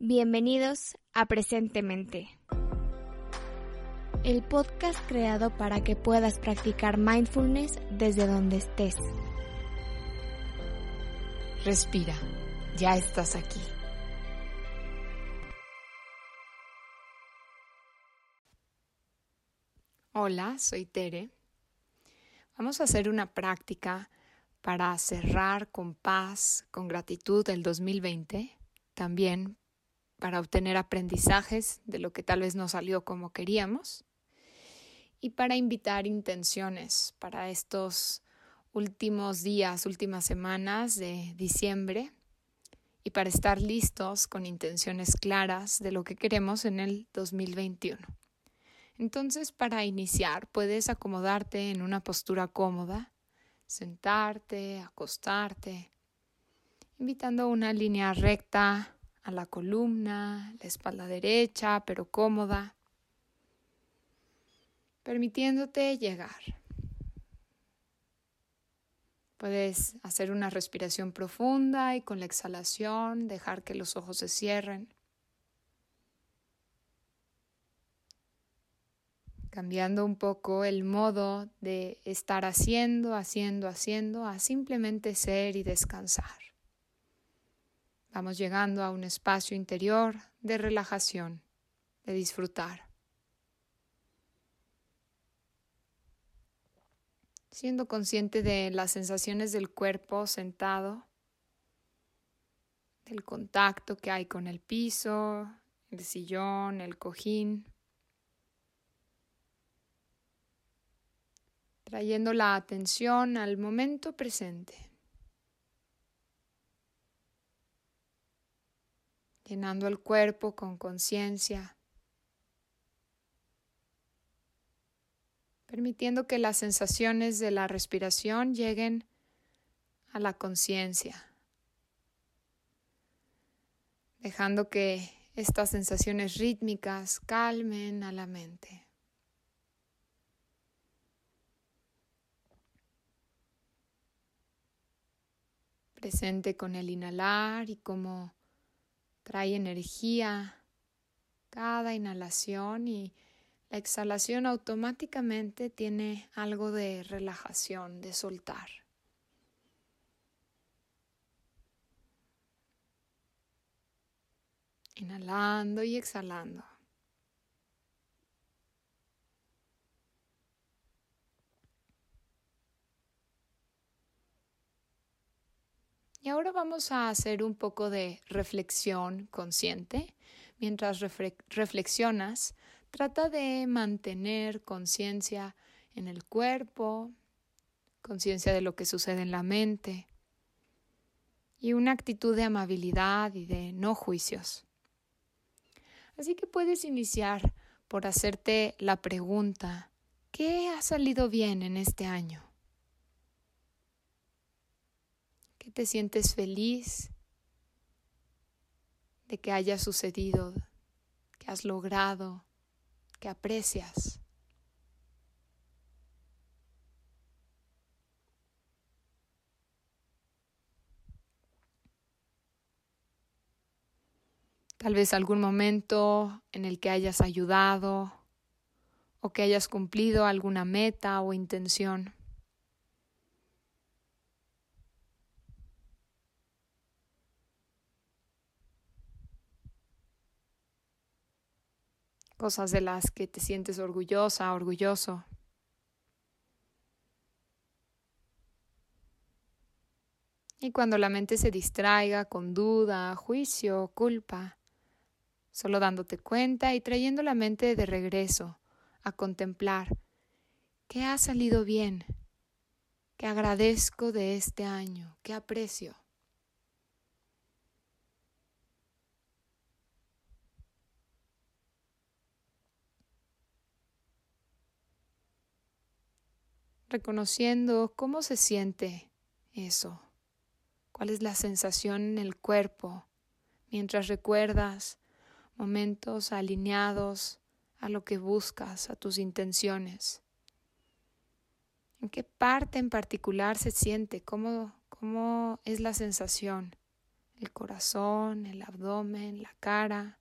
Bienvenidos a Presentemente, el podcast creado para que puedas practicar mindfulness desde donde estés. Respira, ya estás aquí. Hola, soy Tere. Vamos a hacer una práctica para cerrar con paz, con gratitud el 2020, también para obtener aprendizajes de lo que tal vez no salió como queríamos y para invitar intenciones para estos últimos días, últimas semanas de diciembre y para estar listos con intenciones claras de lo que queremos en el 2021. Entonces, para iniciar, puedes acomodarte en una postura cómoda, sentarte, acostarte, invitando una línea recta a la columna, la espalda derecha pero cómoda, permitiéndote llegar. Puedes hacer una respiración profunda y con la exhalación dejar que los ojos se cierren. Cambiando un poco el modo de estar haciendo, haciendo, haciendo, a simplemente ser y descansar. Vamos llegando a un espacio interior de relajación, de disfrutar. Siendo consciente de las sensaciones del cuerpo sentado, del contacto que hay con el piso, el sillón, el cojín. Trayendo la atención al momento presente. Llenando el cuerpo con conciencia, permitiendo que las sensaciones de la respiración lleguen a la conciencia, dejando que estas sensaciones rítmicas calmen a la mente. Presente con el inhalar y como trae energía cada inhalación y la exhalación automáticamente tiene algo de relajación, de soltar. Inhalando y exhalando. Y ahora vamos a hacer un poco de reflexión consciente. Mientras reflexionas, trata de mantener conciencia en el cuerpo, conciencia de lo que sucede en la mente y una actitud de amabilidad y de no juicios. Así que puedes iniciar por hacerte la pregunta, ¿qué ha salido bien en este año? Te sientes feliz de que haya sucedido, que has logrado, que aprecias. Tal vez algún momento en el que hayas ayudado o que hayas cumplido alguna meta o intención. Cosas de las que te sientes orgullosa, orgulloso. Y cuando la mente se distraiga con duda, juicio, culpa, solo dándote cuenta y trayendo la mente de regreso a contemplar qué ha salido bien, qué agradezco de este año, qué aprecio. Reconociendo cómo se siente eso, cuál es la sensación en el cuerpo mientras recuerdas momentos alineados a lo que buscas, a tus intenciones. ¿En qué parte en particular se siente? ¿Cómo, cómo es la sensación el corazón, el abdomen, la cara.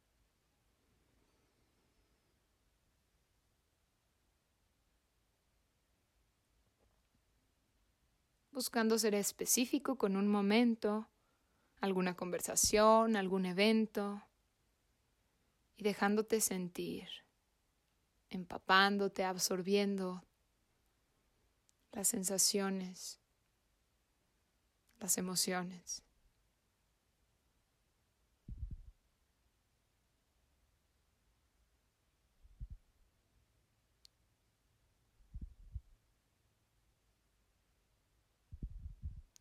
Buscando ser específico con un momento, alguna conversación, algún evento y dejándote sentir, empapándote, absorbiendo las sensaciones, las emociones.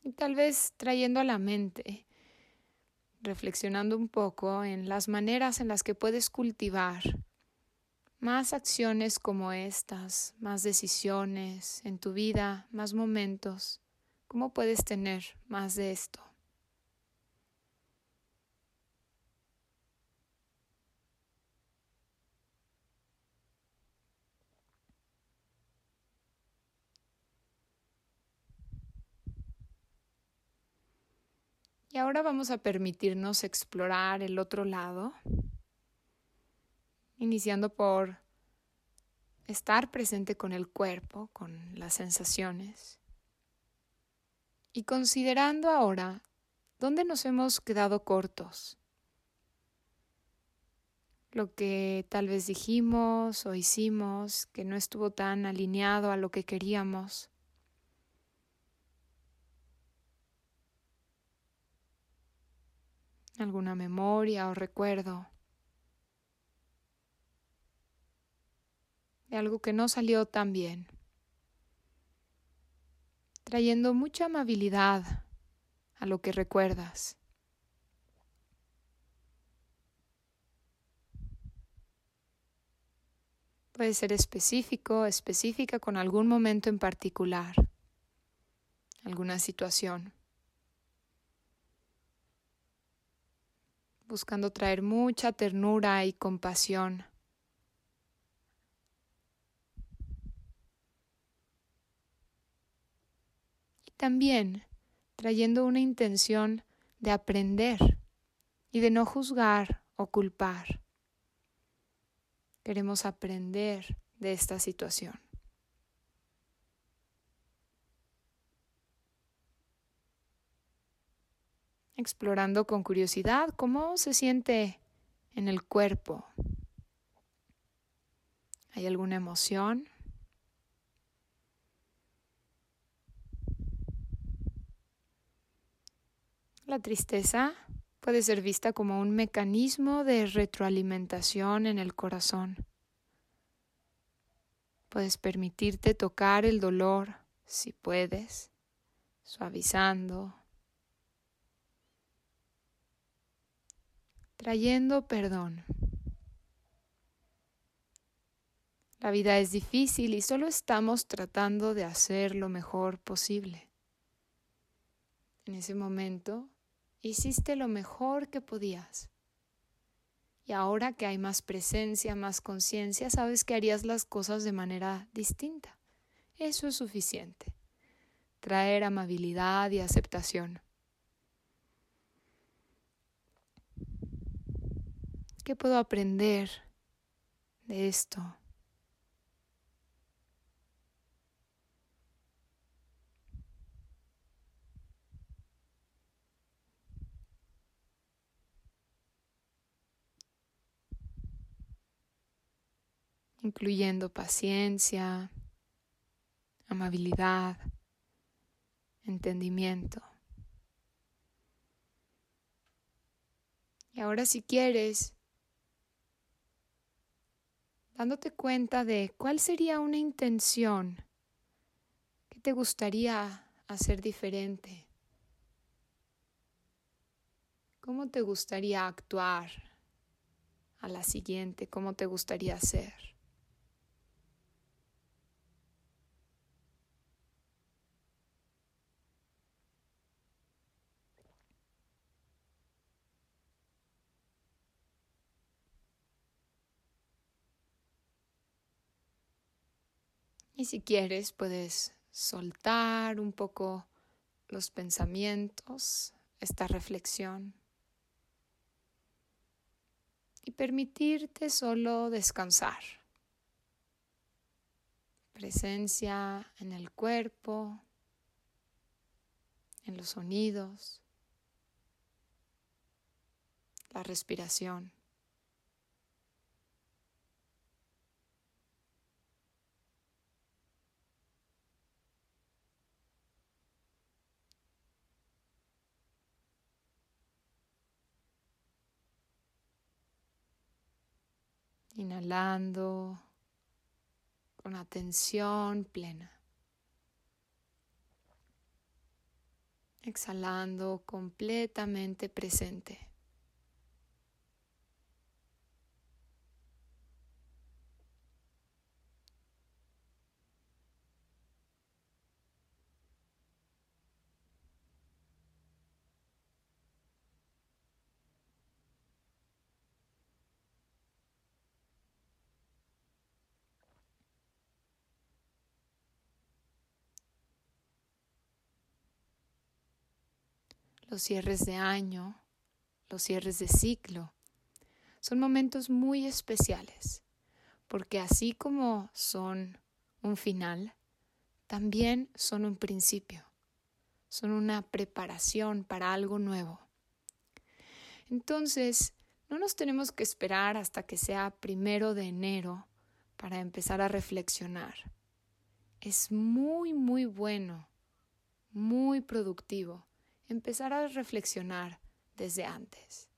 Y tal vez trayendo a la mente, reflexionando un poco en las maneras en las que puedes cultivar más acciones como estas, más decisiones en tu vida, más momentos. ¿Cómo puedes tener más de esto? Y ahora vamos a permitirnos explorar el otro lado, iniciando por estar presente con el cuerpo, con las sensaciones, y considerando ahora dónde nos hemos quedado cortos, lo que tal vez dijimos o hicimos que no estuvo tan alineado a lo que queríamos. Alguna memoria o recuerdo de algo que no salió tan bien, trayendo mucha amabilidad a lo que recuerdas. Puede ser específico, específica con algún momento en particular, alguna situación. Buscando traer mucha ternura y compasión. Y también trayendo una intención de aprender y de no juzgar o culpar. Queremos aprender de esta situación. Explorando con curiosidad cómo se siente en el cuerpo. ¿Hay alguna emoción? La tristeza puede ser vista como un mecanismo de retroalimentación en el corazón. Puedes permitirte tocar el dolor si puedes, suavizando, trayendo perdón. La vida es difícil y solo estamos tratando de hacer lo mejor posible. En ese momento hiciste lo mejor que podías. Y ahora que hay más presencia, más conciencia, sabes que harías las cosas de manera distinta. Eso es suficiente. Traer amabilidad y aceptación. ¿Qué puedo aprender de esto? incluyendo paciencia, amabilidad, entendimiento. Y ahora si quieres, dándote cuenta de cuál sería una intención que te gustaría hacer diferente. ¿Cómo te gustaría actuar a la siguiente? ¿Cómo te gustaría ser? si quieres puedes soltar un poco los pensamientos, esta reflexión y permitirte solo descansar. Presencia en el cuerpo, en los sonidos, la respiración. Inhalando con atención plena. Exhalando completamente presente. Los cierres de año, los cierres de ciclo, son momentos muy especiales, porque así como son un final, también son un principio, son una preparación para algo nuevo. Entonces, no nos tenemos que esperar hasta que sea primero de enero para empezar a reflexionar. Es muy, muy bueno, muy productivo empezar a reflexionar desde antes.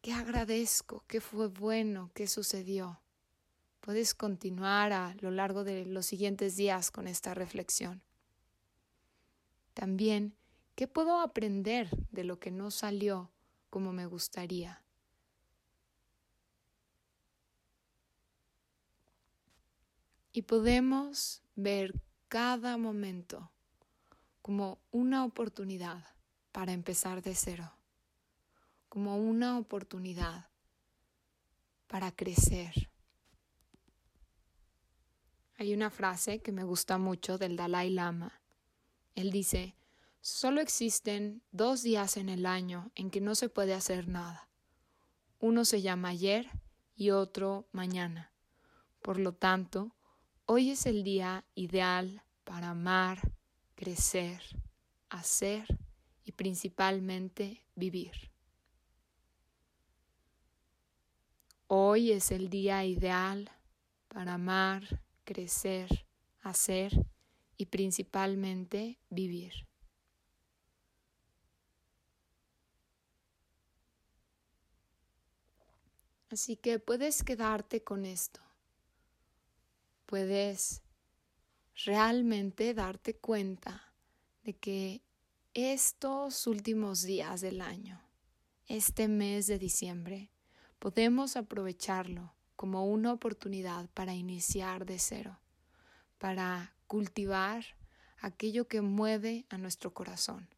¿Qué agradezco? ¿Qué fue bueno? ¿Qué sucedió? Puedes continuar a lo largo de los siguientes días con esta reflexión. También, ¿qué puedo aprender de lo que no salió como me gustaría? Y podemos ver cada momento como una oportunidad para empezar de cero, como una oportunidad para crecer. Hay una frase que me gusta mucho del Dalai Lama. Él dice, solo existen dos días en el año en que no se puede hacer nada. Uno se llama ayer y otro mañana. Por lo tanto, hoy es el día ideal para amar, crecer, hacer y principalmente vivir. Hoy es el día ideal para amar, crecer, hacer y principalmente vivir. Así que puedes quedarte con esto. Puedes realmente darte cuenta de que estos últimos días del año, este mes de diciembre, podemos aprovecharlo como una oportunidad para iniciar de cero, para cultivar aquello que mueve a nuestro corazón,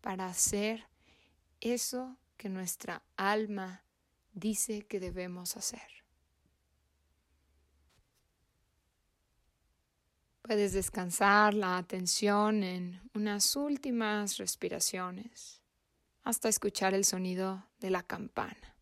para hacer eso que nuestra alma dice que debemos hacer. Puedes descansar la atención en unas últimas respiraciones hasta escuchar el sonido de la campana.